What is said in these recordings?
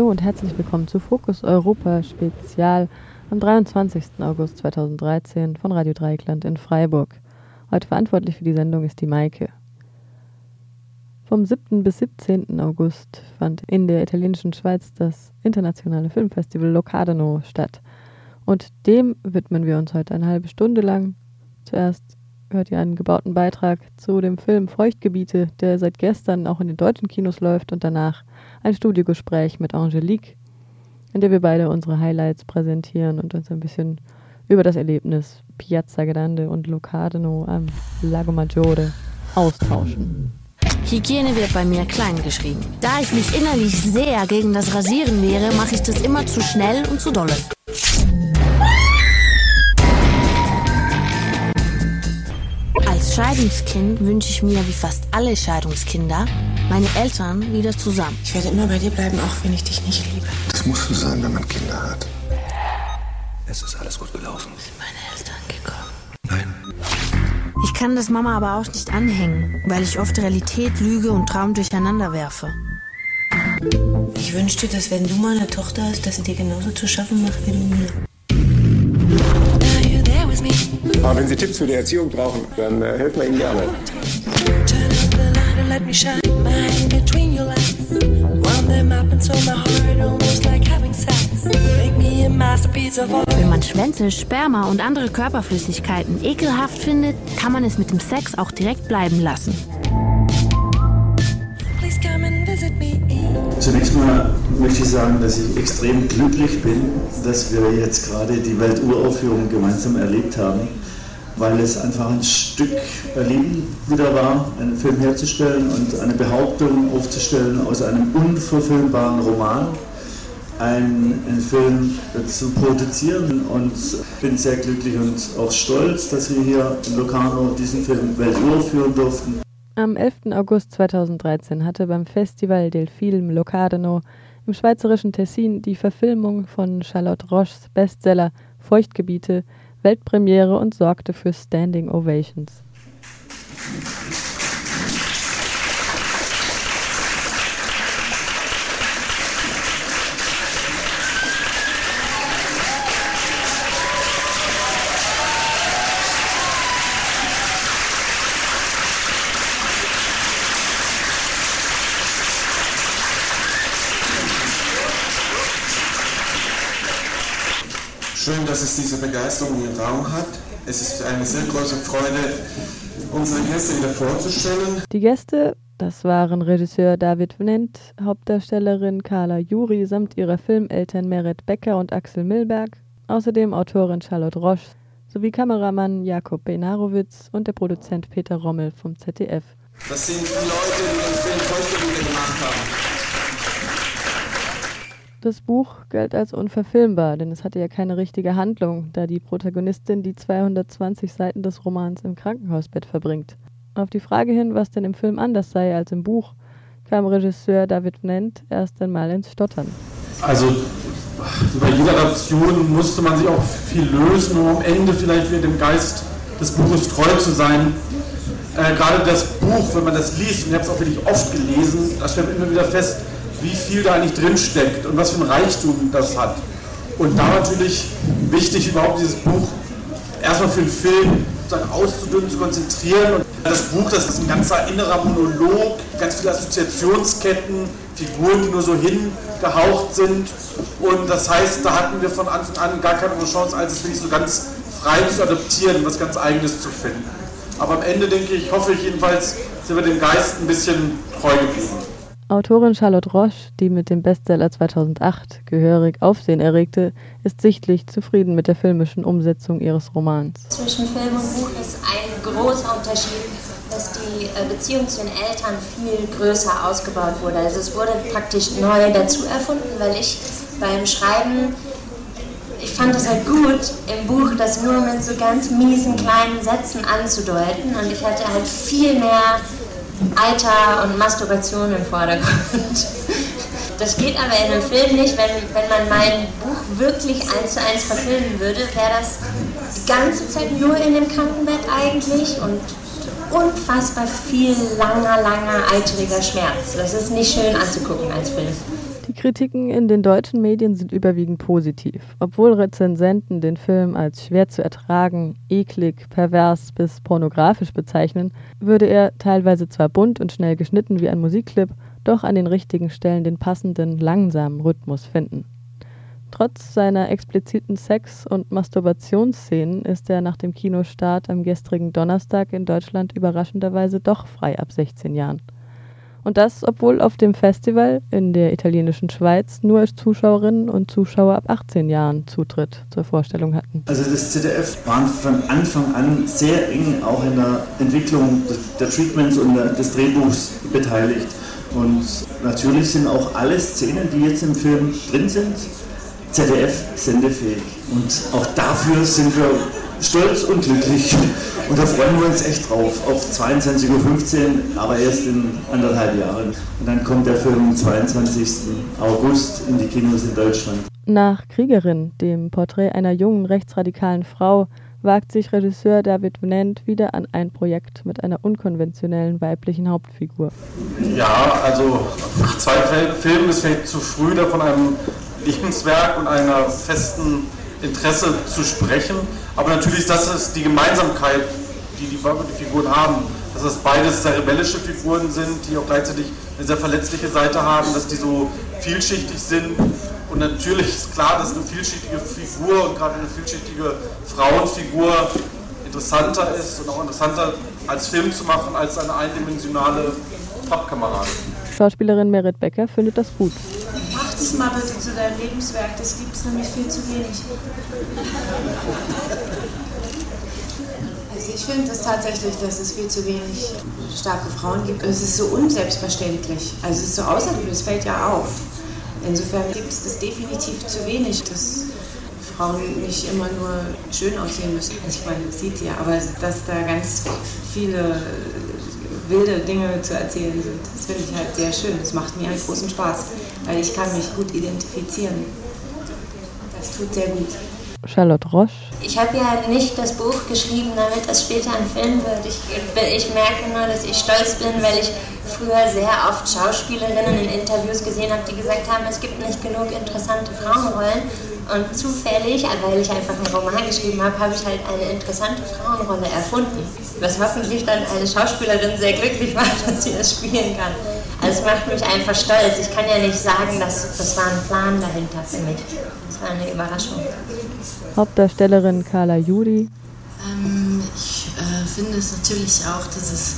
Hallo und herzlich willkommen zu Fokus Europa Spezial am 23. August 2013 von Radio Dreieckland in Freiburg. Heute verantwortlich für die Sendung ist die Maike. Vom 7. bis 17. August fand in der italienischen Schweiz das internationale Filmfestival Locarno statt. Und dem widmen wir uns heute eine halbe Stunde lang. Zuerst hört ihr einen gebauten Beitrag zu dem Film Feuchtgebiete, der seit gestern auch in den deutschen Kinos läuft und danach ein Studiogespräch mit Angelique, in dem wir beide unsere Highlights präsentieren und uns ein bisschen über das Erlebnis Piazza Grande und Locarno am Lago Maggiore austauschen. Hygiene wird bei mir klein geschrieben. Da ich mich innerlich sehr gegen das Rasieren wehre, mache ich das immer zu schnell und zu dolle. Scheidungskind wünsche ich mir, wie fast alle Scheidungskinder, meine Eltern wieder zusammen. Ich werde immer bei dir bleiben, auch wenn ich dich nicht liebe. Das muss so sein, wenn man Kinder hat. Es ist alles gut gelaufen. Sind meine Eltern gekommen? Nein. Ich kann das Mama aber auch nicht anhängen, weil ich oft Realität, Lüge und Traum durcheinander werfe. Ich wünschte, dass wenn du mal eine Tochter hast, dass sie dir genauso zu schaffen macht wie du mir. Aber wenn Sie Tipps für die Erziehung brauchen, dann äh, helfen wir Ihnen gerne. Wenn man Schwänze, Sperma und andere Körperflüssigkeiten ekelhaft findet, kann man es mit dem Sex auch direkt bleiben lassen. Zunächst mal möchte ich sagen, dass ich extrem glücklich bin, dass wir jetzt gerade die Welturaufführung gemeinsam erlebt haben, weil es einfach ein Stück Berlin wieder war, einen Film herzustellen und eine Behauptung aufzustellen aus einem unverfilmbaren Roman, einen, einen Film zu produzieren und bin sehr glücklich und auch stolz, dass wir hier in Locarno diesen Film welturaufführen durften. Am 11. August 2013 hatte beim Festival del Film Locarno im schweizerischen Tessin die Verfilmung von Charlotte Roches Bestseller Feuchtgebiete Weltpremiere und sorgte für Standing Ovations. Schön, dass es diese Begeisterung im Raum hat. Es ist eine sehr große Freude, unsere Gäste wieder vorzustellen. Die Gäste, das waren Regisseur David Vnent, Hauptdarstellerin Carla Juri samt ihrer Filmeltern Meret Becker und Axel Milberg, außerdem Autorin Charlotte Roche sowie Kameramann Jakob Benarowitz und der Produzent Peter Rommel vom ZDF. Das sind die Leute, die den Film Feuchtgebiete gemacht haben. Das Buch galt als unverfilmbar, denn es hatte ja keine richtige Handlung, da die Protagonistin die 220 Seiten des Romans im Krankenhausbett verbringt. Auf die Frage hin, was denn im Film anders sei als im Buch, kam Regisseur David Nent erst einmal ins Stottern. Also bei jeder Adaption musste man sich auch viel lösen, um am Ende vielleicht wieder dem Geist des Buches treu zu sein. Äh, gerade das Buch, wenn man das liest, und ich habe es auch wirklich oft gelesen, da stellt man immer wieder fest, wie viel da eigentlich drin steckt und was für ein Reichtum das hat. Und da natürlich wichtig, überhaupt dieses Buch erstmal für den Film sozusagen auszudünnen, zu konzentrieren. Und das Buch, das ist ein ganzer innerer Monolog, ganz viele Assoziationsketten, Figuren, die nur so hingehaucht sind. Und das heißt, da hatten wir von Anfang an gar keine Chance, als es wirklich so ganz frei zu adaptieren, was ganz Eigenes zu finden. Aber am Ende denke ich, hoffe ich jedenfalls, sind wir dem Geist ein bisschen treu geblieben. Autorin Charlotte Roche, die mit dem Bestseller 2008 gehörig Aufsehen erregte, ist sichtlich zufrieden mit der filmischen Umsetzung ihres Romans. Zwischen Film und Buch ist ein großer Unterschied. dass die äh, Beziehung zu den Eltern viel größer ausgebaut wurde. Also es wurde praktisch neu dazu erfunden, weil ich beim Schreiben, ich fand es halt gut, im Buch das nur mit so ganz miesen kleinen Sätzen anzudeuten und ich hatte halt viel mehr Eiter und Masturbation im Vordergrund. Das geht aber in einem Film nicht. Wenn, wenn man mein Buch wirklich eins zu eins verfilmen würde, wäre das die ganze Zeit nur in dem Krankenbett eigentlich und unfassbar viel langer, langer, eitriger Schmerz. Das ist nicht schön anzugucken als Film. Kritiken in den deutschen Medien sind überwiegend positiv. Obwohl Rezensenten den Film als schwer zu ertragen, eklig, pervers bis pornografisch bezeichnen, würde er teilweise zwar bunt und schnell geschnitten wie ein Musikclip, doch an den richtigen Stellen den passenden, langsamen Rhythmus finden. Trotz seiner expliziten Sex- und Masturbationsszenen ist er nach dem Kinostart am gestrigen Donnerstag in Deutschland überraschenderweise doch frei ab 16 Jahren. Und das, obwohl auf dem Festival in der italienischen Schweiz nur Zuschauerinnen und Zuschauer ab 18 Jahren Zutritt zur Vorstellung hatten. Also das ZDF war von Anfang an sehr eng auch in der Entwicklung der Treatments und des Drehbuchs beteiligt. Und natürlich sind auch alle Szenen, die jetzt im Film drin sind, ZDF-sendefähig. Und auch dafür sind wir stolz und glücklich. Und da freuen wir uns echt drauf, auf 22.15 Uhr, aber erst in anderthalb Jahren. Und dann kommt der Film am 22. August in die Kinos in Deutschland. Nach Kriegerin, dem Porträt einer jungen rechtsradikalen Frau, wagt sich Regisseur David Venant wieder an ein Projekt mit einer unkonventionellen weiblichen Hauptfigur. Ja, also nach zwei Filmen ist vielleicht zu früh, da von einem Lebenswerk und einer festen Interesse zu sprechen. Aber natürlich ist das die Gemeinsamkeit, die die, Figuren haben. Dass das beides sehr rebellische Figuren sind, die auch gleichzeitig eine sehr verletzliche Seite haben, dass die so vielschichtig sind. Und natürlich ist klar, dass eine vielschichtige Figur und gerade eine vielschichtige Frauenfigur interessanter ist und auch interessanter als Film zu machen als eine eindimensionale Pappkameradin. Schauspielerin Merit Becker findet das gut. Das mal bitte zu deinem Lebenswerk, das gibt es nämlich viel zu wenig. Also ich finde es tatsächlich, dass es viel zu wenig starke Frauen gibt. Es ist so unselbstverständlich. Also es ist so außergewöhnlich, es fällt ja auf. Insofern gibt es das definitiv zu wenig, dass Frauen nicht immer nur schön aussehen müssen. Also ich meine, sieht sie ja, aber dass da ganz viele wilde Dinge zu erzählen sind. Das finde ich halt sehr schön. Das macht mir einen großen Spaß, weil ich kann mich gut identifizieren. Das tut sehr gut. Charlotte Roche. Ich habe ja nicht das Buch geschrieben, damit das später ein Film wird. Ich, ich merke nur, dass ich stolz bin, weil ich früher sehr oft Schauspielerinnen in Interviews gesehen habe, die gesagt haben, es gibt nicht genug interessante Frauenrollen. Und zufällig, weil ich einfach einen Roman geschrieben habe, habe ich halt eine interessante Frauenrolle erfunden. Was hoffentlich dann eine Schauspielerin sehr glücklich war, dass sie das spielen kann. Also es macht mich einfach stolz. Ich kann ja nicht sagen, dass das war ein Plan dahinter für mich. Das war eine Überraschung. Hauptdarstellerin Carla Juri. Ähm, ich äh, finde es natürlich auch, dass es,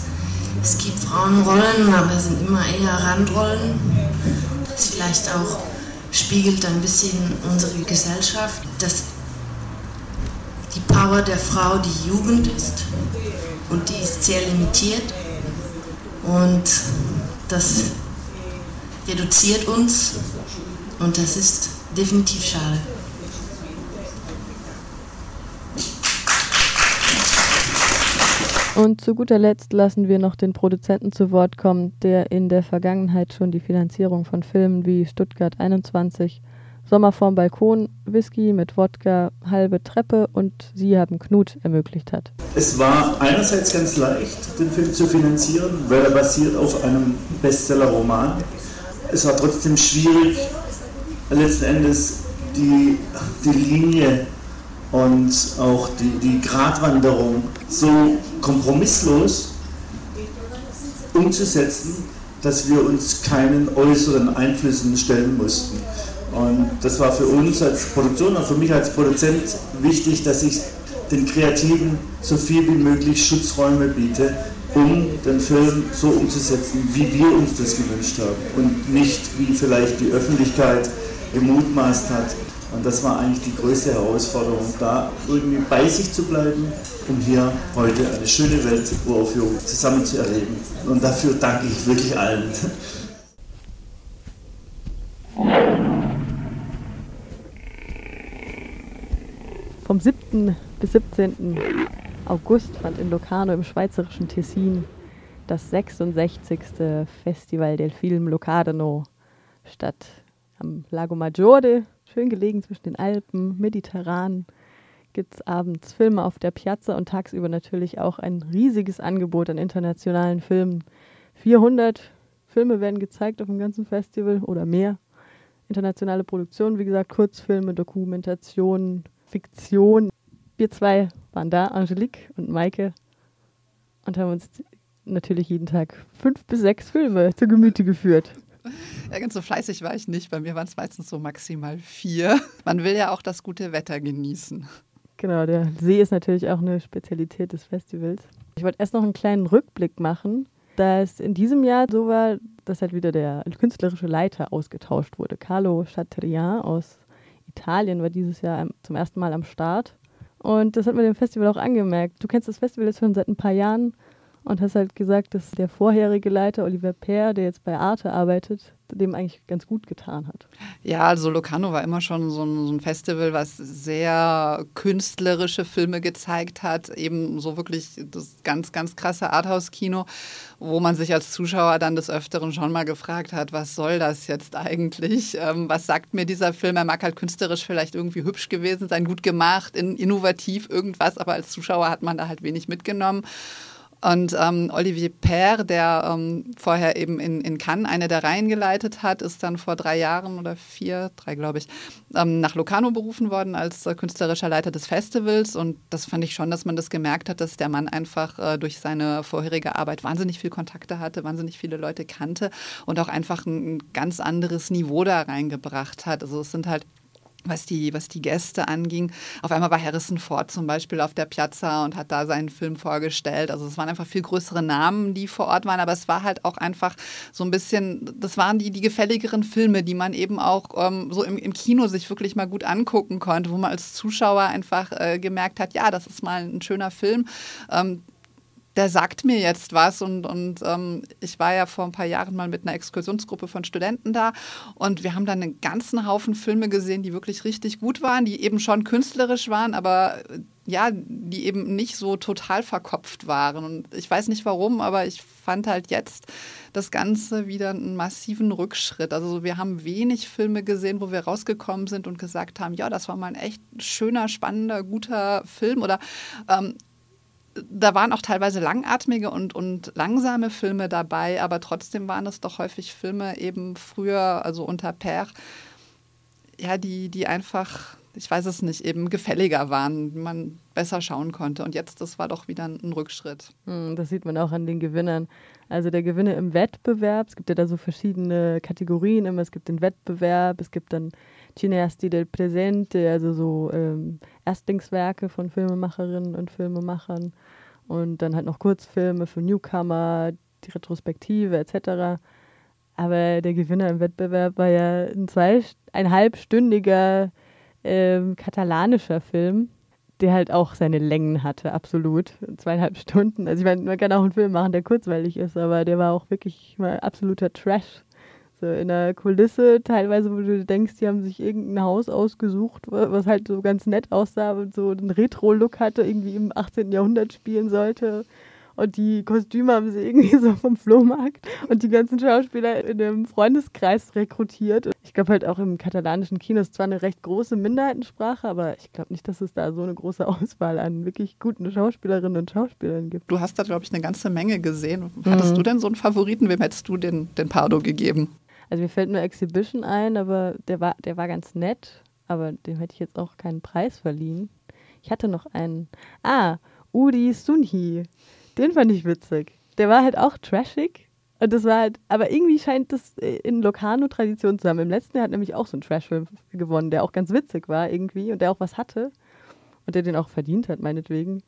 es gibt Frauenrollen, aber es sind immer eher Randrollen. Das vielleicht auch spiegelt ein bisschen unsere Gesellschaft, dass die Power der Frau die Jugend ist. Und die ist sehr limitiert. Und das reduziert uns. Und das ist definitiv schade. Und zu guter Letzt lassen wir noch den Produzenten zu Wort kommen, der in der Vergangenheit schon die Finanzierung von Filmen wie Stuttgart 21, Sommer vorm Balkon, Whisky mit Wodka, halbe Treppe und Sie haben Knut ermöglicht hat. Es war einerseits ganz leicht, den Film zu finanzieren, weil er basiert auf einem Bestseller-Roman. Es war trotzdem schwierig, letzten Endes die, die Linie und auch die, die Gratwanderung so kompromisslos umzusetzen, dass wir uns keinen äußeren Einflüssen stellen mussten. Und das war für uns als Produktion und für mich als Produzent wichtig, dass ich den Kreativen so viel wie möglich Schutzräume biete, um den Film so umzusetzen, wie wir uns das gewünscht haben und nicht wie vielleicht die Öffentlichkeit gemutmaßt hat. Und das war eigentlich die größte Herausforderung, da irgendwie bei sich zu bleiben, um hier heute eine schöne Welturaufführung zusammen zu erleben. Und dafür danke ich wirklich allen. Vom 7. bis 17. August fand in Locarno im schweizerischen Tessin das 66. Festival del Film Locarno statt. Am Lago Maggiore, schön gelegen zwischen den Alpen, mediterran, gibt es abends Filme auf der Piazza und tagsüber natürlich auch ein riesiges Angebot an internationalen Filmen. 400 Filme werden gezeigt auf dem ganzen Festival oder mehr. Internationale Produktionen, wie gesagt, Kurzfilme, Dokumentationen, Fiktion. Wir zwei waren da, Angelique und Maike, und haben uns natürlich jeden Tag fünf bis sechs Filme zu Gemüte geführt. Ja, ganz so fleißig war ich nicht. Bei mir waren es meistens so maximal vier. Man will ja auch das gute Wetter genießen. Genau, der See ist natürlich auch eine Spezialität des Festivals. Ich wollte erst noch einen kleinen Rückblick machen, da es in diesem Jahr so war, dass halt wieder der künstlerische Leiter ausgetauscht wurde. Carlo Chatrian aus Italien war dieses Jahr zum ersten Mal am Start. Und das hat man dem Festival auch angemerkt. Du kennst das Festival jetzt schon seit ein paar Jahren und hast halt gesagt, dass der vorherige Leiter, Oliver Peer, der jetzt bei Arte arbeitet, dem eigentlich ganz gut getan hat. Ja, also Locarno war immer schon so ein, so ein, Festival, was sehr künstlerische Filme gezeigt hat, eben so wirklich das ganz, ganz krasse Arthouse-Kino, wo man sich als Zuschauer dann des Öfteren schon mal gefragt hat, was soll das jetzt eigentlich? Ähm, was sagt mir dieser Film? Er mag halt künstlerisch vielleicht irgendwie hübsch gewesen sein, gut gemacht, in, innovativ irgendwas, aber als Zuschauer hat man da halt wenig mitgenommen. Und ähm, Olivier Père, der ähm, vorher eben in, in Cannes eine der Reihen geleitet hat, ist dann vor drei Jahren oder vier, drei glaube ich, ähm, nach Locarno berufen worden als äh, künstlerischer Leiter des Festivals. Und das fand ich schon, dass man das gemerkt hat, dass der Mann einfach äh, durch seine vorherige Arbeit wahnsinnig viel Kontakte hatte, wahnsinnig viele Leute kannte und auch einfach ein, ein ganz anderes Niveau da reingebracht hat. Also es sind halt was die, was die Gäste anging. Auf einmal war Harrison Ford zum Beispiel auf der Piazza und hat da seinen Film vorgestellt. Also es waren einfach viel größere Namen, die vor Ort waren, aber es war halt auch einfach so ein bisschen, das waren die, die gefälligeren Filme, die man eben auch ähm, so im, im Kino sich wirklich mal gut angucken konnte, wo man als Zuschauer einfach äh, gemerkt hat, ja, das ist mal ein schöner Film. Ähm, der sagt mir jetzt was. Und, und ähm, ich war ja vor ein paar Jahren mal mit einer Exkursionsgruppe von Studenten da und wir haben dann einen ganzen Haufen Filme gesehen, die wirklich richtig gut waren, die eben schon künstlerisch waren, aber ja, die eben nicht so total verkopft waren. Und ich weiß nicht warum, aber ich fand halt jetzt das Ganze wieder einen massiven Rückschritt. Also wir haben wenig Filme gesehen, wo wir rausgekommen sind und gesagt haben, ja, das war mal ein echt schöner, spannender, guter Film. Oder ähm, da waren auch teilweise langatmige und, und langsame Filme dabei, aber trotzdem waren es doch häufig Filme eben früher, also unter Per, ja, die, die einfach, ich weiß es nicht, eben gefälliger waren, man besser schauen konnte. Und jetzt, das war doch wieder ein Rückschritt. Hm, das sieht man auch an den Gewinnern. Also der Gewinner im Wettbewerb, es gibt ja da so verschiedene Kategorien immer. Es gibt den Wettbewerb, es gibt dann Cineasti del Presente, also so ähm, Erstlingswerke von Filmemacherinnen und Filmemachern und dann halt noch Kurzfilme für Newcomer, die Retrospektive etc. Aber der Gewinner im Wettbewerb war ja ein zweieinhalbstündiger ähm, katalanischer Film, der halt auch seine Längen hatte, absolut. Zweieinhalb Stunden. Also ich meine, man kann auch einen Film machen, der kurzweilig ist, aber der war auch wirklich mal absoluter Trash. So in der Kulisse, teilweise, wo du denkst, die haben sich irgendein Haus ausgesucht, was halt so ganz nett aussah und so einen Retro-Look hatte, irgendwie im 18. Jahrhundert spielen sollte. Und die Kostüme haben sie irgendwie so vom Flohmarkt und die ganzen Schauspieler in dem Freundeskreis rekrutiert. Ich glaube halt auch im katalanischen Kino ist zwar eine recht große Minderheitensprache, aber ich glaube nicht, dass es da so eine große Auswahl an wirklich guten Schauspielerinnen und Schauspielern gibt. Du hast da, glaube ich, eine ganze Menge gesehen. Hattest mhm. du denn so einen Favoriten? Wem hättest du den, den Pardo gegeben? Also mir fällt nur Exhibition ein, aber der war, der war ganz nett, aber dem hätte ich jetzt auch keinen Preis verliehen. Ich hatte noch einen. Ah, Udi Sunhi. Den fand ich witzig. Der war halt auch trashig. Und das war halt, aber irgendwie scheint das äh, in Locarno-Tradition zu haben. Im letzten Jahr hat nämlich auch so ein Trashfilm gewonnen, der auch ganz witzig war irgendwie und der auch was hatte. Und der den auch verdient hat, meinetwegen.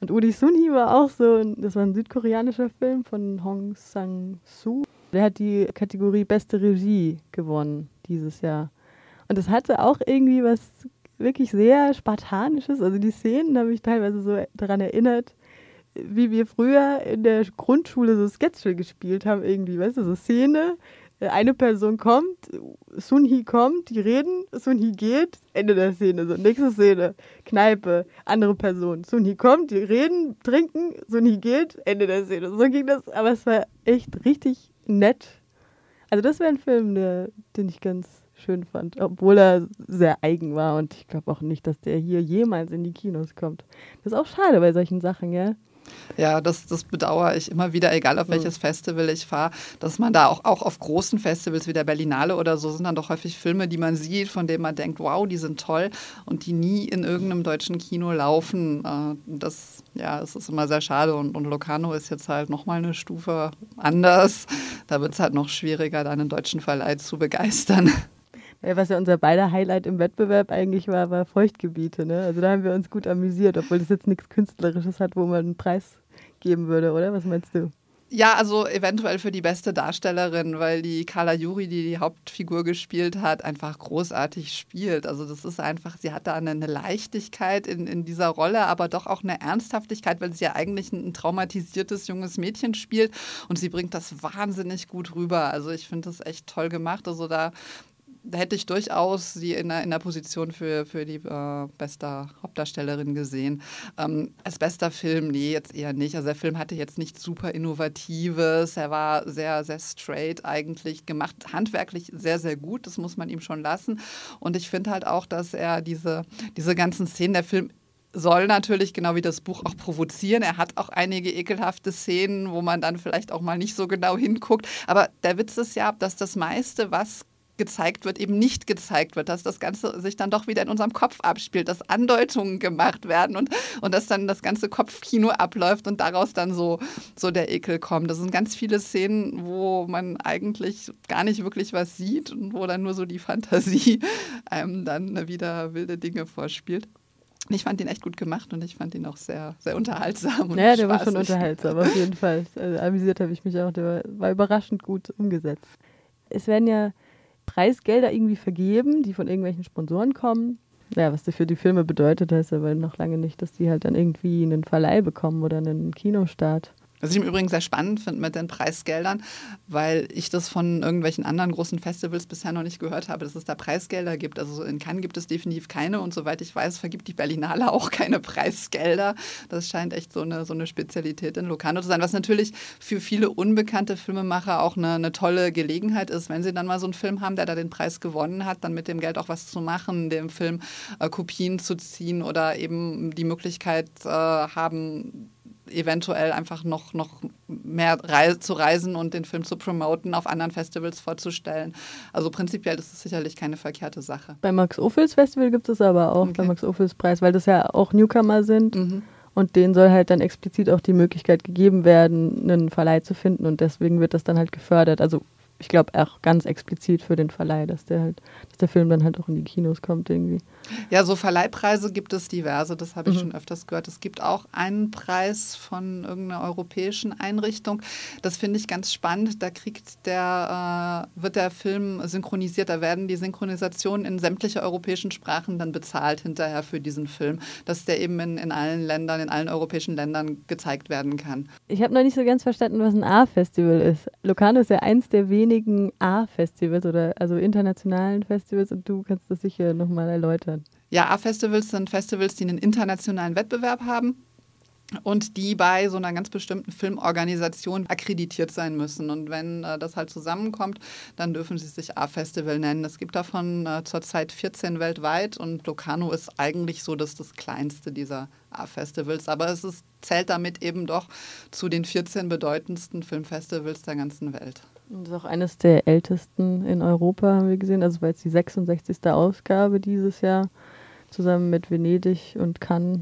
Und Udi Sunhi war auch so, das war ein südkoreanischer Film von Hong Sang-soo. Der hat die Kategorie Beste Regie gewonnen dieses Jahr. Und es hatte auch irgendwie was wirklich sehr Spartanisches. Also die Szenen habe ich teilweise so daran erinnert, wie wir früher in der Grundschule so Sketche gespielt haben, irgendwie, weißt du, so Szene, eine Person kommt, Sunhi kommt, die reden, Sunhi geht, Ende der Szene, so nächste Szene, Kneipe, andere Person, Sunhi kommt, die reden, trinken, Sunhi geht, Ende der Szene. So ging das, aber es war echt richtig nett. Also das wäre ein Film, der, den ich ganz schön fand, obwohl er sehr eigen war und ich glaube auch nicht, dass der hier jemals in die Kinos kommt. Das ist auch schade bei solchen Sachen, ja. Ja, das, das bedauere ich immer wieder, egal auf welches Festival ich fahre, dass man da auch, auch auf großen Festivals wie der Berlinale oder so sind dann doch häufig Filme, die man sieht, von denen man denkt, wow, die sind toll und die nie in irgendeinem deutschen Kino laufen. Äh, das, ja, es ist immer sehr schade und, und Locarno ist jetzt halt nochmal eine Stufe anders. Da wird es halt noch schwieriger, da einen deutschen Verleih zu begeistern. Was ja unser beider Highlight im Wettbewerb eigentlich war, war Feuchtgebiete. Ne? Also da haben wir uns gut amüsiert, obwohl das jetzt nichts Künstlerisches hat, wo man einen Preis geben würde, oder? Was meinst du? Ja, also eventuell für die beste Darstellerin, weil die Carla Juri, die die Hauptfigur gespielt hat, einfach großartig spielt. Also das ist einfach, sie hat da eine, Leichtigkeit in, in dieser Rolle, aber doch auch eine Ernsthaftigkeit, weil sie ja eigentlich ein, traumatisiertes junges Mädchen spielt und sie bringt das wahnsinnig gut rüber. Also ich finde das echt toll gemacht. Also da hätte ich durchaus sie in der, in der Position für, für die äh, beste Hauptdarstellerin gesehen. Ähm, als bester Film, nee, jetzt eher nicht. Also der Film hatte jetzt nichts super Innovatives. Er war sehr, sehr straight eigentlich gemacht. Handwerklich sehr, sehr gut. Das muss man ihm schon lassen. Und ich finde halt auch, dass er diese, diese ganzen Szenen, der Film soll natürlich, genau wie das Buch, auch provozieren. Er hat auch einige ekelhafte Szenen, wo man dann vielleicht auch mal nicht so genau hinguckt. Aber der Witz ist ja, dass das meiste, was gezeigt wird, eben nicht gezeigt wird, dass das Ganze sich dann doch wieder in unserem Kopf abspielt, dass Andeutungen gemacht werden und, und dass dann das ganze Kopfkino abläuft und daraus dann so, so der Ekel kommt. Das sind ganz viele Szenen, wo man eigentlich gar nicht wirklich was sieht und wo dann nur so die Fantasie einem dann wieder wilde Dinge vorspielt. Ich fand ihn echt gut gemacht und ich fand ihn auch sehr, sehr unterhaltsam. Und ja, der spaßig. war schon unterhaltsam, auf jeden Fall. Also, amüsiert habe ich mich auch. Der war, war überraschend gut umgesetzt. Es werden ja Preisgelder irgendwie vergeben, die von irgendwelchen Sponsoren kommen. Ja, was das für die Filme bedeutet, heißt aber noch lange nicht, dass die halt dann irgendwie einen Verleih bekommen oder einen Kinostart. Was ich im Übrigen sehr spannend finde mit den Preisgeldern, weil ich das von irgendwelchen anderen großen Festivals bisher noch nicht gehört habe, dass es da Preisgelder gibt. Also in Cannes gibt es definitiv keine und soweit ich weiß, vergibt die Berlinale auch keine Preisgelder. Das scheint echt so eine, so eine Spezialität in Locarno zu sein, was natürlich für viele unbekannte Filmemacher auch eine, eine tolle Gelegenheit ist, wenn sie dann mal so einen Film haben, der da den Preis gewonnen hat, dann mit dem Geld auch was zu machen, dem Film äh, Kopien zu ziehen oder eben die Möglichkeit äh, haben, eventuell einfach noch, noch mehr reise, zu reisen und den Film zu promoten, auf anderen Festivals vorzustellen. Also prinzipiell ist es sicherlich keine verkehrte Sache. Beim Max Ophüls Festival gibt es aber auch, okay. beim Max Ophüls Preis, weil das ja auch Newcomer sind. Mhm. Und denen soll halt dann explizit auch die Möglichkeit gegeben werden, einen Verleih zu finden. Und deswegen wird das dann halt gefördert. Also ich glaube auch ganz explizit für den Verleih, dass der halt, dass der Film dann halt auch in die Kinos kommt irgendwie. Ja, so Verleihpreise gibt es diverse, das habe ich mhm. schon öfters gehört. Es gibt auch einen Preis von irgendeiner europäischen Einrichtung. Das finde ich ganz spannend. Da kriegt der, äh, wird der Film synchronisiert, da werden die Synchronisationen in sämtliche europäischen Sprachen dann bezahlt hinterher für diesen Film, dass der eben in, in allen Ländern, in allen europäischen Ländern gezeigt werden kann. Ich habe noch nicht so ganz verstanden, was ein A-Festival ist. Locarno ist ja eins der wenigen A-Festivals oder also internationalen Festivals und du kannst das sicher nochmal erläutern. Ja, A-Festivals sind Festivals, die einen internationalen Wettbewerb haben und die bei so einer ganz bestimmten Filmorganisation akkreditiert sein müssen. Und wenn äh, das halt zusammenkommt, dann dürfen sie sich A-Festival nennen. Es gibt davon äh, zurzeit 14 weltweit und Locarno ist eigentlich so das, das kleinste dieser A-Festivals. Aber es ist, zählt damit eben doch zu den 14 bedeutendsten Filmfestivals der ganzen Welt. Das ist auch eines der ältesten in Europa, haben wir gesehen. Also war jetzt die 66. Ausgabe dieses Jahr, zusammen mit Venedig und Cannes.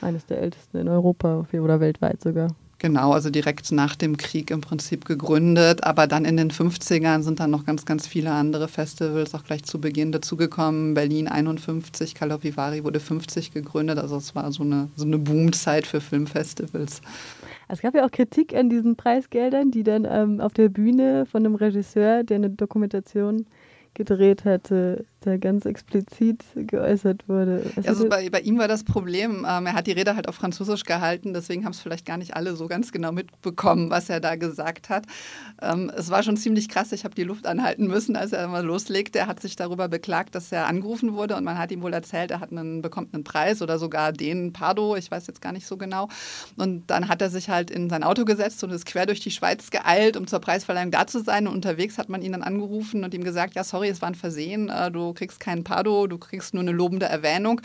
Eines der ältesten in Europa oder weltweit sogar. Genau, also direkt nach dem Krieg im Prinzip gegründet. Aber dann in den 50ern sind dann noch ganz, ganz viele andere Festivals auch gleich zu Beginn dazugekommen. Berlin 51, Calopivari wurde 50 gegründet. Also es war so eine, so eine Boomzeit für Filmfestivals. Es gab ja auch Kritik an diesen Preisgeldern, die dann ähm, auf der Bühne von einem Regisseur, der eine Dokumentation gedreht hatte, da ganz explizit geäußert wurde. Also bei, bei, ihm war das Problem, ähm, er hat die Rede halt auf Französisch gehalten, deswegen haben es vielleicht gar nicht alle so ganz genau mitbekommen, was er da gesagt hat. Ähm, es war schon ziemlich krass, ich habe die Luft anhalten müssen, als er mal loslegte. Er hat sich darüber beklagt, dass er angerufen wurde und man hat ihm wohl erzählt, er hat einen, bekommt einen Preis oder sogar den Pardo, ich weiß jetzt gar nicht so genau. Und dann hat er sich halt in sein Auto gesetzt und ist quer durch die Schweiz geeilt, um zur Preisverleihung da zu sein. Und unterwegs hat man ihn dann angerufen und ihm gesagt, ja, sorry, es war ein Versehen, äh, du kriegst keinen Pardo, du kriegst nur eine lobende Erwähnung.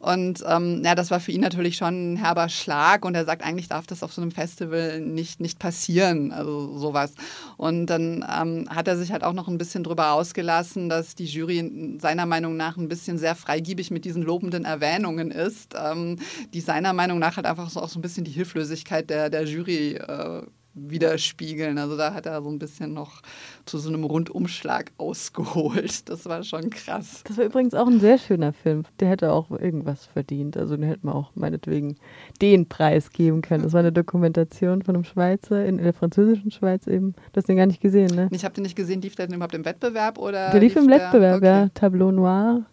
Und ähm, ja, das war für ihn natürlich schon ein herber Schlag und er sagt, eigentlich darf das auf so einem Festival nicht, nicht passieren, also sowas. Und dann ähm, hat er sich halt auch noch ein bisschen drüber ausgelassen, dass die Jury seiner Meinung nach ein bisschen sehr freigiebig mit diesen lobenden Erwähnungen ist, ähm, die seiner Meinung nach halt einfach so auch so ein bisschen die Hilflosigkeit der, der Jury äh, widerspiegeln. Also da hat er so ein bisschen noch zu so einem Rundumschlag ausgeholt. Das war schon krass. Das war übrigens auch ein sehr schöner Film. Der hätte auch irgendwas verdient. Also den hätte man auch meinetwegen den Preis geben können. Das war eine Dokumentation von einem Schweizer in der französischen Schweiz eben. Du hast den gar nicht gesehen, ne? Ich habe den nicht gesehen. Lief der denn überhaupt im Wettbewerb? Oder der lief, lief im Wettbewerb, okay. ja. Tableau Noir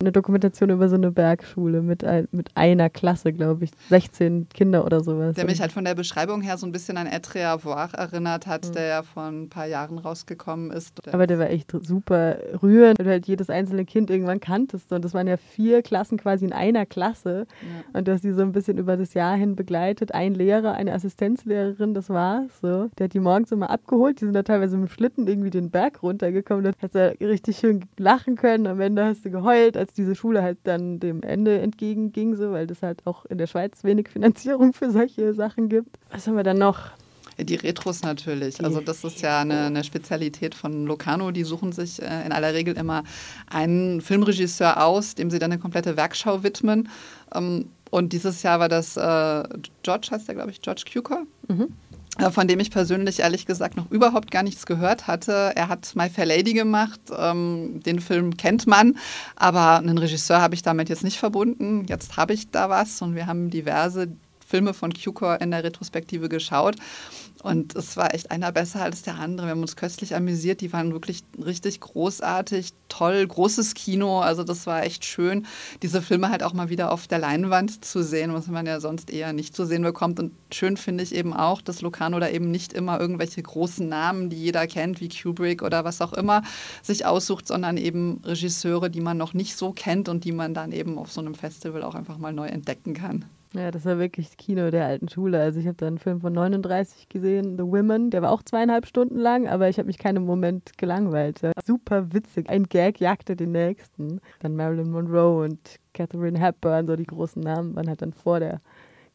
eine Dokumentation über so eine Bergschule mit, ein, mit einer Klasse, glaube ich, 16 Kinder oder sowas. Der mich halt von der Beschreibung her so ein bisschen an Etre Avoir erinnert hat, mhm. der ja vor ein paar Jahren rausgekommen ist. Aber der war echt super rührend, weil du halt jedes einzelne Kind irgendwann kanntest und das waren ja vier Klassen quasi in einer Klasse ja. und du hast die so ein bisschen über das Jahr hin begleitet. Ein Lehrer, eine Assistenzlehrerin, das war's so. Der hat die morgens immer abgeholt, die sind da teilweise mit dem Schlitten irgendwie den Berg runtergekommen, da hast du richtig schön lachen können, am Ende hast du geheult, als diese Schule halt dann dem Ende entgegenging, so, weil es halt auch in der Schweiz wenig Finanzierung für solche Sachen gibt. Was haben wir dann noch? Die Retros natürlich. Also das ist ja eine, eine Spezialität von Locarno. Die suchen sich äh, in aller Regel immer einen Filmregisseur aus, dem sie dann eine komplette Werkschau widmen. Ähm, und dieses Jahr war das äh, George, heißt der, glaube ich, George Cukor. Mhm. Äh, von dem ich persönlich ehrlich gesagt noch überhaupt gar nichts gehört hatte. Er hat My Fair Lady gemacht, ähm, den Film kennt man, aber einen Regisseur habe ich damit jetzt nicht verbunden. Jetzt habe ich da was und wir haben diverse Filme von Q-Core in der Retrospektive geschaut. Und es war echt einer besser als der andere. Wir haben uns köstlich amüsiert. Die waren wirklich richtig großartig, toll, großes Kino. Also das war echt schön, diese Filme halt auch mal wieder auf der Leinwand zu sehen, was man ja sonst eher nicht zu sehen bekommt. Und schön finde ich eben auch, dass Locarno da eben nicht immer irgendwelche großen Namen, die jeder kennt, wie Kubrick oder was auch immer, sich aussucht, sondern eben Regisseure, die man noch nicht so kennt und die man dann eben auf so einem Festival auch einfach mal neu entdecken kann. Ja, das war wirklich Kino der alten Schule. Also ich habe da einen Film von 39 gesehen, The Women. Der war auch zweieinhalb Stunden lang, aber ich habe mich keinen Moment gelangweilt. Super witzig. Ein Gag jagte den nächsten. Dann Marilyn Monroe und Catherine Hepburn, so die großen Namen, waren halt dann vor der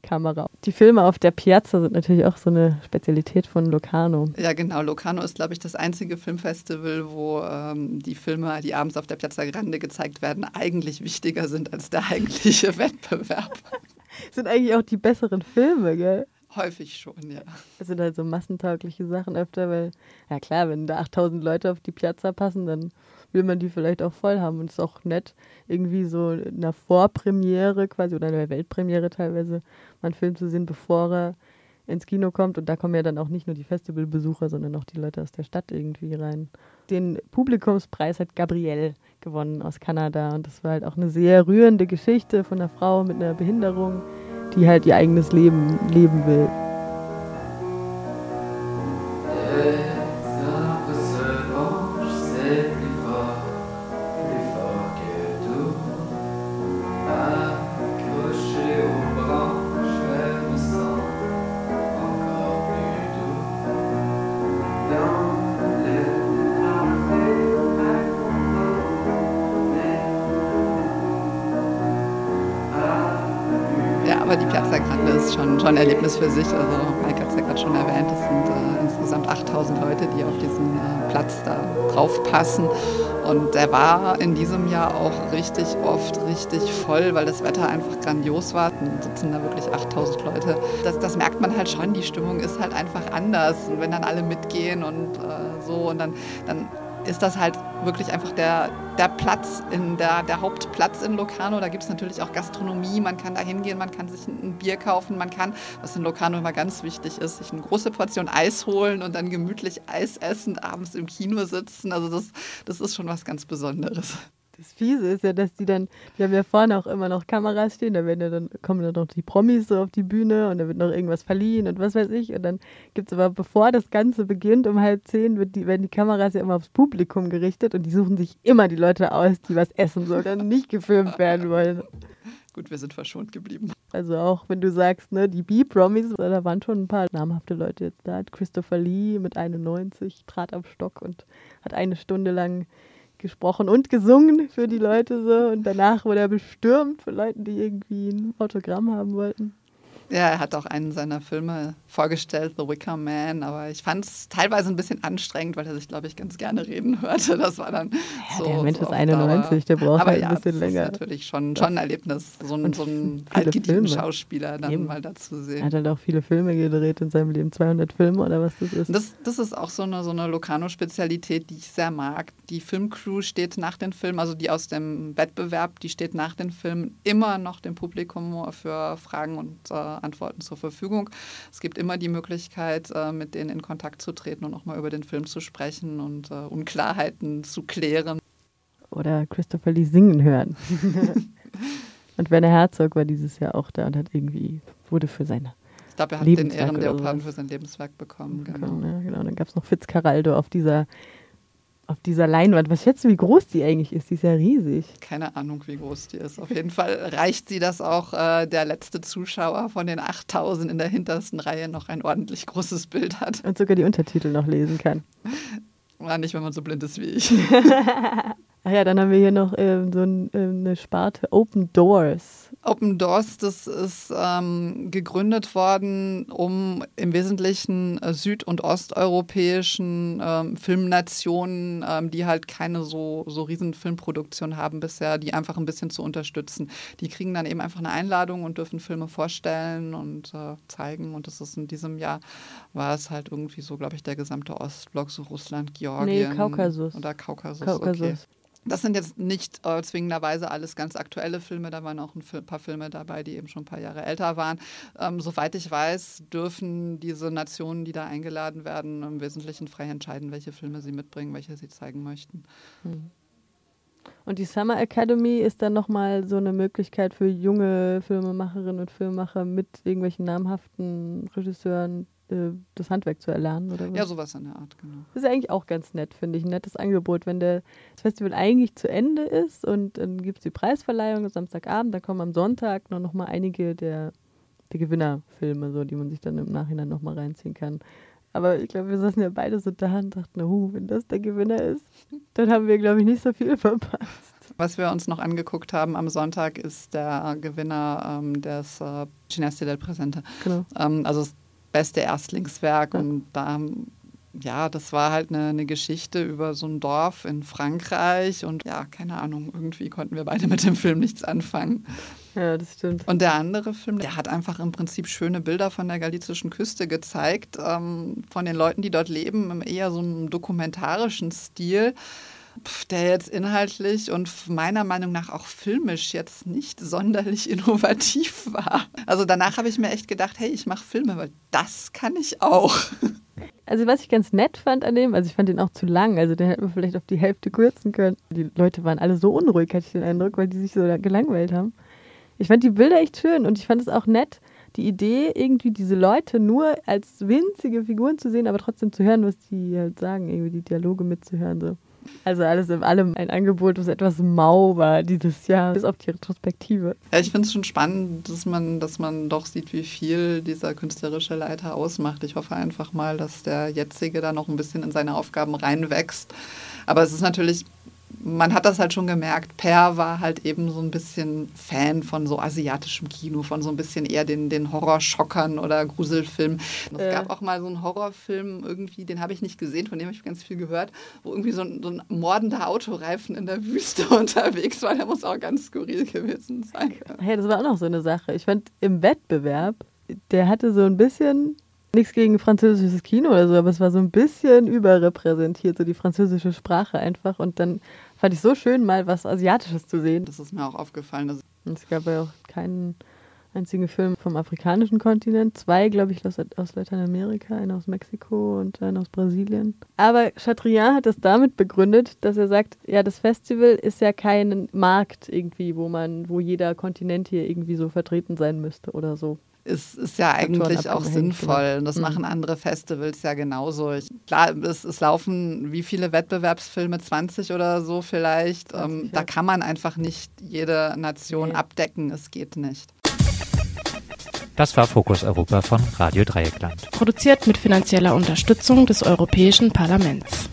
Kamera. Die Filme auf der Piazza sind natürlich auch so eine Spezialität von Locarno. Ja, genau. Locarno ist, glaube ich, das einzige Filmfestival, wo ähm, die Filme, die abends auf der Piazza Grande gezeigt werden, eigentlich wichtiger sind als der eigentliche Wettbewerb sind eigentlich auch die besseren Filme, gell? Häufig schon, ja. Das sind halt so massentaugliche Sachen öfter, weil, ja klar, wenn da 8000 Leute auf die Piazza passen, dann will man die vielleicht auch voll haben. Und es ist auch nett, irgendwie so in einer Vorpremiere quasi oder in der Weltpremiere teilweise mal einen Film zu sehen, bevor er ins Kino kommt. Und da kommen ja dann auch nicht nur die Festivalbesucher, sondern auch die Leute aus der Stadt irgendwie rein. Den Publikumspreis hat Gabrielle gewonnen aus Kanada. Und das war halt auch eine sehr rührende Geschichte von einer Frau mit einer Behinderung, die halt ihr eigenes Leben leben will. Ein Erlebnis für sich. Also Mike hat es ja gerade schon erwähnt, es sind äh, insgesamt 8000 Leute, die auf diesen äh, Platz da drauf passen. Und der war in diesem Jahr auch richtig oft richtig voll, weil das Wetter einfach grandios war. Dann sitzen da wirklich 8000 Leute. Das, das merkt man halt schon, die Stimmung ist halt einfach anders. Und wenn dann alle mitgehen und äh, so und dann, dann ist das halt wirklich einfach der, der Platz, in der, der Hauptplatz in Locarno. Da gibt es natürlich auch Gastronomie, man kann da hingehen, man kann sich ein, Bier kaufen, man kann, was in Locarno immer ganz wichtig ist, sich eine große Portion Eis holen und dann gemütlich Eis essen, abends im Kino sitzen. Also das, das ist schon was ganz Besonderes. Das Fiese ist ja, dass die dann, die haben ja vorne auch immer noch Kameras stehen, da werden ja dann, kommen dann noch die Promis so auf die Bühne und da wird noch irgendwas verliehen und was weiß ich. Und dann gibt es aber, bevor das Ganze beginnt, um halb zehn, wird die, werden die Kameras ja immer aufs Publikum gerichtet und die suchen sich immer die Leute aus, die was essen so, dann nicht gefilmt werden wollen. Gut, wir sind verschont geblieben. Also auch wenn du sagst, ne, die B-Promis, da waren schon ein paar namhafte Leute jetzt da. Christopher Lee mit 91 trat am Stock und hat eine Stunde lang gesprochen und gesungen für die Leute so. Und danach wurde er bestürmt von Leuten, die irgendwie ein Autogramm haben wollten. Ja, er hat auch einen seiner Filme vorgestellt, The Wicker Man, aber ich fand es teilweise ein bisschen anstrengend, weil er sich, glaube ich, ganz gerne reden hörte. Das war dann ja, so. Der Mensch so ist 91, der braucht aber halt ja, ein bisschen das länger. ist natürlich schon, schon ein Erlebnis, so einen, so einen altgedienten Schauspieler dann Eben. mal dazu sehen. Er hat halt auch viele Filme gedreht in seinem Leben, 200 Filme oder was das ist. Das, das ist auch so eine, so eine Locarno-Spezialität, die ich sehr mag. Die Filmcrew steht nach den Filmen, also die aus dem Wettbewerb, die steht nach den Filmen immer noch dem Publikum für Fragen und äh, Antworten zur Verfügung. Es gibt immer die Möglichkeit, äh, mit denen in Kontakt zu treten und auch mal über den Film zu sprechen und äh, Unklarheiten zu klären. Oder Christopher Lee singen hören. und Werner Herzog war dieses Jahr auch da und hat irgendwie, wurde für seine ich glaube, er hat den Ehrenleoparden für sein Lebenswerk bekommen. Genau. Ja, genau. Dann gab es noch Fitzcarraldo auf dieser auf dieser Leinwand. Was schätzt du, wie groß die eigentlich ist? Die ist ja riesig. Keine Ahnung, wie groß die ist. Auf jeden Fall reicht sie, dass auch äh, der letzte Zuschauer von den 8000 in der hintersten Reihe noch ein ordentlich großes Bild hat. Und sogar die Untertitel noch lesen kann. War nicht, wenn man so blind ist wie ich. Ach ja, dann haben wir hier noch ähm, so ein, ähm, eine Sparte Open Doors. Open Doors, das ist ähm, gegründet worden, um im Wesentlichen äh, süd- und osteuropäischen ähm, Filmnationen, ähm, die halt keine so, so riesen Filmproduktion haben bisher, die einfach ein bisschen zu unterstützen. Die kriegen dann eben einfach eine Einladung und dürfen Filme vorstellen und äh, zeigen. Und das ist in diesem Jahr, war es halt irgendwie so, glaube ich, der gesamte Ostblock, so Russland, Georgien. Nee, Kaukasus. Oder Kaukasus. Kaukasus. Okay. Das sind jetzt nicht äh, zwingenderweise alles ganz aktuelle Filme, da waren auch ein paar Filme dabei, die eben schon ein paar Jahre älter waren. Ähm, soweit ich weiß, dürfen diese Nationen, die da eingeladen werden, im Wesentlichen frei entscheiden, welche Filme sie mitbringen, welche sie zeigen möchten. Hm. Und die Summer Academy ist dann nochmal so eine Möglichkeit für junge Filmemacherinnen und Filmemacher mit irgendwelchen namhaften Regisseuren äh, das Handwerk zu erlernen, oder was? Ja, sowas in der Art, genau. Das ist eigentlich auch ganz nett, finde ich. Ein nettes Angebot, wenn der, das Festival eigentlich zu Ende ist und dann gibt es die Preisverleihung Samstagabend, dann kommen am Sonntag noch, noch mal einige der, der Gewinnerfilme, so, die man sich dann im Nachhinein noch mal reinziehen kann. Aber ich glaube, wir saßen ja beide so da und dachten, huh, wenn das der Gewinner ist, dann haben wir, glaube ich, nicht so viel verpasst. Was wir uns noch angeguckt haben am Sonntag ist der Gewinner ähm, des äh, Cinesti del Presente. Genau. Ähm, also beste Erstlingswerk ja. und da ja, das war halt eine, eine, Geschichte über so ein Dorf in Frankreich und ja, keine Ahnung, irgendwie konnten wir beide mit dem Film nichts anfangen. Ja, das stimmt. Und der andere Film, der hat einfach im Prinzip schöne Bilder von der galizischen Küste gezeigt, ähm, von den Leuten, die dort leben, im eher so einem dokumentarischen Stil der jetzt inhaltlich und meiner Meinung nach auch filmisch jetzt nicht sonderlich innovativ war. Also danach habe ich mir echt gedacht, hey, ich mache Filme, weil das kann ich auch. Also was ich ganz nett fand an dem, also ich fand den auch zu lang, also den hätten wir vielleicht auf die Hälfte kürzen können. Die Leute waren alle so unruhig, hatte ich den Eindruck, weil die sich so gelangweilt haben. Ich fand die Bilder echt schön und ich fand es auch nett, die Idee, irgendwie diese Leute nur als winzige Figuren zu sehen, aber trotzdem zu hören, was die halt sagen, irgendwie die Dialoge mitzuhören. So. Also alles in allem ein Angebot, das etwas mau war dieses Jahr, bis auf die Retrospektive. Ja, ich finde es schon spannend, dass man, dass man doch sieht, wie viel dieser künstlerische Leiter ausmacht. Ich hoffe einfach mal, dass der jetzige da noch ein bisschen in seine Aufgaben reinwächst. Aber es ist natürlich man hat das halt schon gemerkt, Per war halt eben so ein bisschen Fan von so asiatischem Kino, von so ein bisschen eher den, den Horrorschockern oder Gruselfilmen. Es äh. gab auch mal so einen Horrorfilm irgendwie, den habe ich nicht gesehen, von dem habe ich ganz viel gehört, wo irgendwie so ein, so ein mordender Autoreifen in der Wüste unterwegs war. Der muss auch ganz skurril gewesen sein. Hey, das war auch noch so eine Sache. Ich fand im Wettbewerb, der hatte so ein bisschen nichts gegen französisches Kino oder so, aber es war so ein bisschen überrepräsentiert, so die französische Sprache einfach. Und dann fand ich so schön, mal was Asiatisches zu sehen. Das ist mir auch aufgefallen. Es gab ja auch keinen einzigen Film vom afrikanischen Kontinent. Zwei, glaube ich, aus, aus Lateinamerika, einer aus Mexiko und einer aus Brasilien. Aber Chatrian hat das damit begründet, dass er sagt, ja, das Festival ist ja kein Markt irgendwie, wo man, wo jeder Kontinent hier irgendwie so vertreten sein müsste oder so ist, ist ja eigentlich auch sinnvoll. Und das mhm. machen andere Festivals ja genauso. Ich, klar, es, es, laufen wie viele Wettbewerbsfilme, 20 oder so vielleicht. Ähm, da kann man einfach nicht jede Nation nee. abdecken. Es geht nicht. Das war Fokus Europa von Radio Dreieckland. Produziert mit finanzieller Unterstützung des Europäischen Parlaments.